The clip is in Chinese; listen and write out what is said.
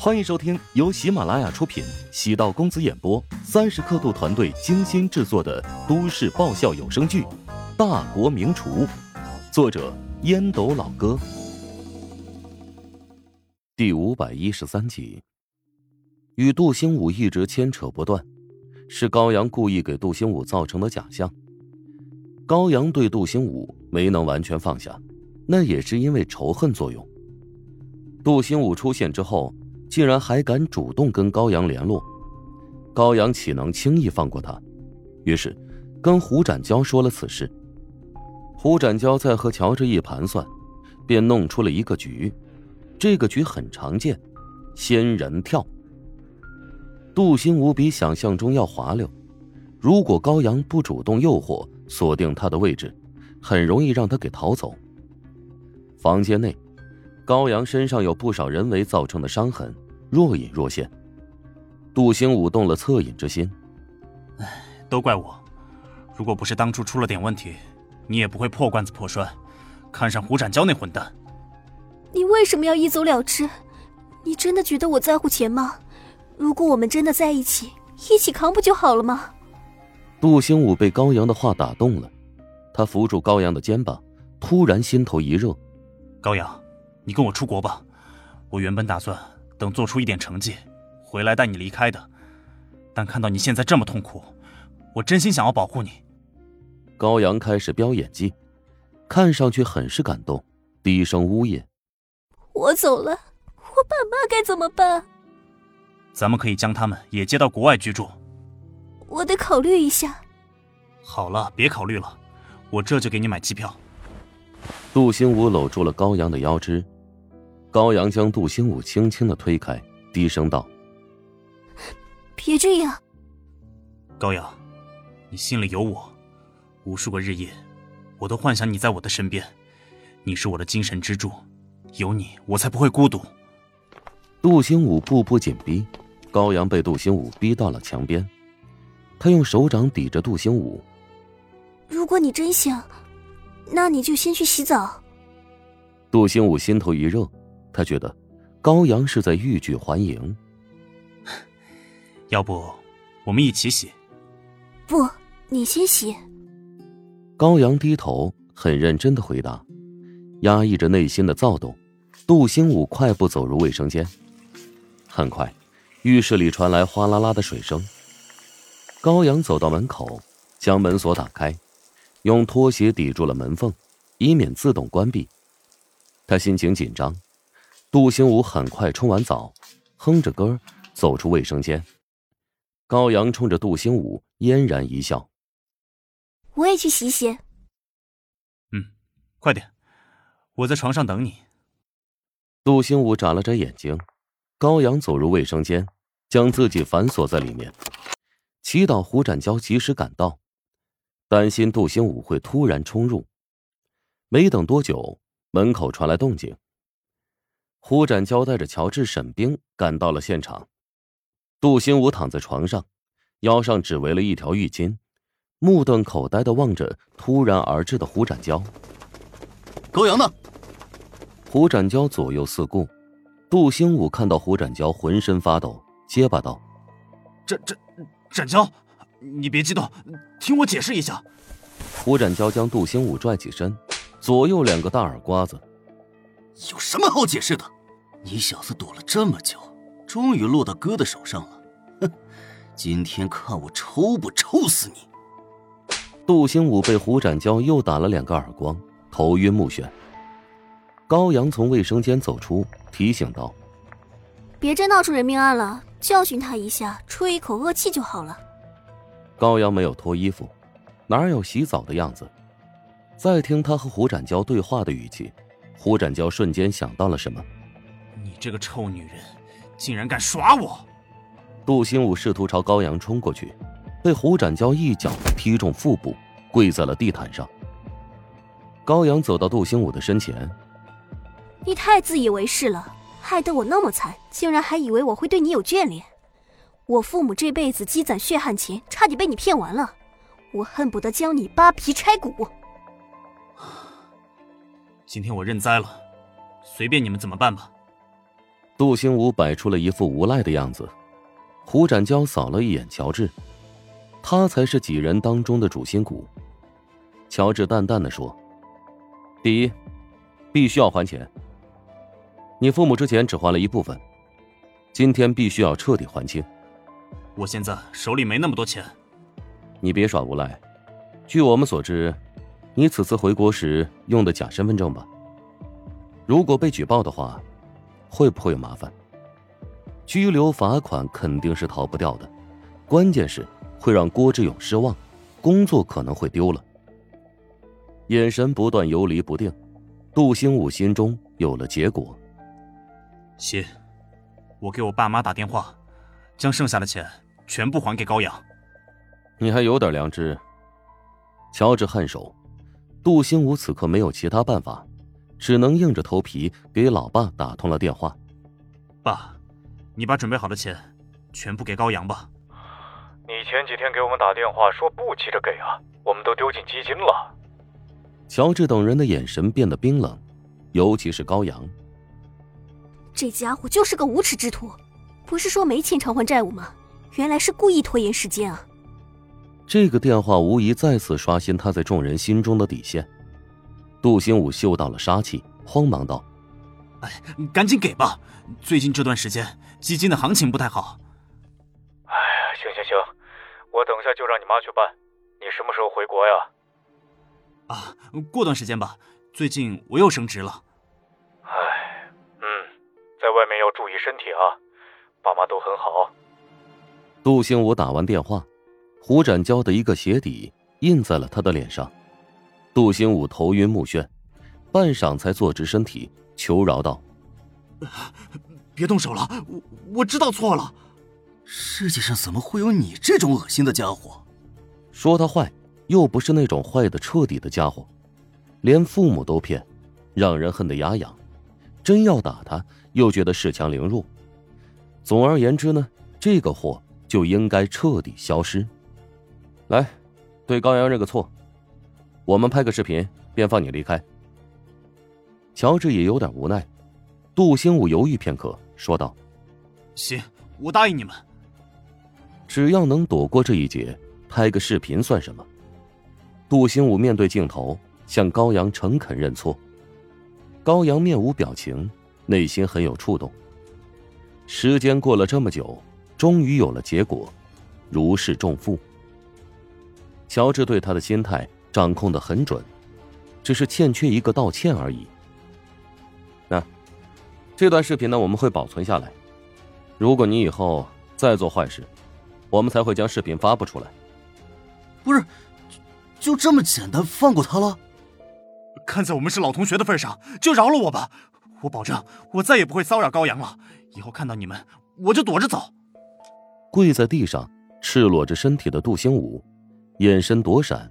欢迎收听由喜马拉雅出品、喜道公子演播、三十刻度团队精心制作的都市爆笑有声剧《大国名厨》，作者烟斗老哥，第五百一十三集。与杜兴武一直牵扯不断，是高阳故意给杜兴武造成的假象。高阳对杜兴武没能完全放下，那也是因为仇恨作用。杜兴武出现之后。竟然还敢主动跟高阳联络，高阳岂能轻易放过他？于是，跟胡展娇说了此事。胡展娇在和乔治一盘算，便弄出了一个局。这个局很常见，仙人跳。杜兴武比想象中要滑溜，如果高阳不主动诱惑，锁定他的位置，很容易让他给逃走。房间内。高阳身上有不少人为造成的伤痕，若隐若现。杜兴武动了恻隐之心，唉，都怪我，如果不是当初出了点问题，你也不会破罐子破摔，看上胡展娇那混蛋。你为什么要一走了之？你真的觉得我在乎钱吗？如果我们真的在一起，一起扛不就好了吗？杜兴武被高阳的话打动了，他扶住高阳的肩膀，突然心头一热，高阳。你跟我出国吧，我原本打算等做出一点成绩，回来带你离开的。但看到你现在这么痛苦，我真心想要保护你。高阳开始飙演技，看上去很是感动，低声呜咽：“我走了，我爸妈该怎么办？”咱们可以将他们也接到国外居住。我得考虑一下。好了，别考虑了，我这就给你买机票。杜兴武搂住了高阳的腰肢。高阳将杜兴武轻轻的推开，低声道：“别这样。”高阳，你心里有我，无数个日夜，我都幻想你在我的身边，你是我的精神支柱，有你我才不会孤独。杜兴武步步紧逼，高阳被杜兴武逼到了墙边，他用手掌抵着杜兴武：“如果你真想，那你就先去洗澡。”杜兴武心头一热。他觉得，高阳是在欲拒还迎。要不，我们一起洗？不，你先洗。高阳低头，很认真的回答，压抑着内心的躁动。杜兴武快步走入卫生间。很快，浴室里传来哗啦啦的水声。高阳走到门口，将门锁打开，用拖鞋抵住了门缝，以免自动关闭。他心情紧张。杜兴武很快冲完澡，哼着歌走出卫生间。高阳冲着杜兴武嫣然一笑：“我也去洗洗。”“嗯，快点，我在床上等你。”杜兴武眨了眨眼睛。高阳走入卫生间，将自己反锁在里面，祈祷胡展娇及时赶到，担心杜兴武会突然冲入。没等多久，门口传来动静。胡展交带着乔治、沈冰赶到了现场。杜兴武躺在床上，腰上只围了一条浴巾，目瞪口呆的望着突然而至的胡展娇。高阳呢？胡展娇左右四顾，杜兴武看到胡展娇浑身发抖，结巴道：“展展展娇，你别激动，听我解释一下。”胡展娇将杜兴武拽起身，左右两个大耳刮子。有什么好解释的？你小子躲了这么久，终于落到哥的手上了。哼，今天看我抽不抽死你！杜兴武被胡展娇又打了两个耳光，头晕目眩。高阳从卫生间走出，提醒道：“别再闹出人命案了，教训他一下，出一口恶气就好了。”高阳没有脱衣服，哪有洗澡的样子？再听他和胡展娇对话的语气，胡展娇瞬间想到了什么。你这个臭女人，竟然敢耍我！杜兴武试图朝高阳冲过去，被胡展娇一脚踢中腹部，跪在了地毯上。高阳走到杜兴武的身前：“你太自以为是了，害得我那么惨，竟然还以为我会对你有眷恋。我父母这辈子积攒血汗钱，差点被你骗完了，我恨不得将你扒皮拆骨。今天我认栽了，随便你们怎么办吧。”杜兴武摆出了一副无赖的样子。胡展娇扫了一眼乔治，他才是几人当中的主心骨。乔治淡淡的说：“第一，必须要还钱。你父母之前只还了一部分，今天必须要彻底还清。我现在手里没那么多钱。你别耍无赖。据我们所知，你此次回国时用的假身份证吧？如果被举报的话，会不会有麻烦？”拘留罚款肯定是逃不掉的，关键是会让郭志勇失望，工作可能会丢了。眼神不断游离不定，杜兴武心中有了结果。行，我给我爸妈打电话，将剩下的钱全部还给高阳。你还有点良知。乔治颔首，杜兴武此刻没有其他办法，只能硬着头皮给老爸打通了电话。爸。你把准备好的钱全部给高阳吧。你前几天给我们打电话说不急着给啊，我们都丢进基金了。乔治等人的眼神变得冰冷，尤其是高阳。这家伙就是个无耻之徒，不是说没钱偿还债务吗？原来是故意拖延时间啊！这个电话无疑再次刷新他在众人心中的底线。杜兴武嗅到了杀气，慌忙道：“哎，赶紧给吧！最近这段时间……”基金的行情不太好。哎呀，行行行，我等下就让你妈去办。你什么时候回国呀？啊，过段时间吧。最近我又升职了。哎，嗯，在外面要注意身体啊。爸妈都很好。杜兴武打完电话，胡展娇的一个鞋底印在了他的脸上。杜兴武头晕目眩，半晌才坐直身体，求饶道。别动手了，我我知道错了。世界上怎么会有你这种恶心的家伙？说他坏，又不是那种坏的彻底的家伙，连父母都骗，让人恨得牙痒。真要打他，又觉得恃强凌弱。总而言之呢，这个货就应该彻底消失。来，对高阳认个错，我们拍个视频，便放你离开。乔治也有点无奈。杜兴武犹豫片刻。说道：“行，我答应你们。只要能躲过这一劫，拍个视频算什么？”杜兴武面对镜头向高阳诚恳认错。高阳面无表情，内心很有触动。时间过了这么久，终于有了结果，如释重负。乔治对他的心态掌控的很准，只是欠缺一个道歉而已。那这段视频呢，我们会保存下来。如果你以后再做坏事，我们才会将视频发布出来。不是，就这么简单放过他了？看在我们是老同学的份上，就饶了我吧。我保证，我再也不会骚扰高阳了。以后看到你们，我就躲着走。跪在地上，赤裸着身体的杜兴武，眼神躲闪，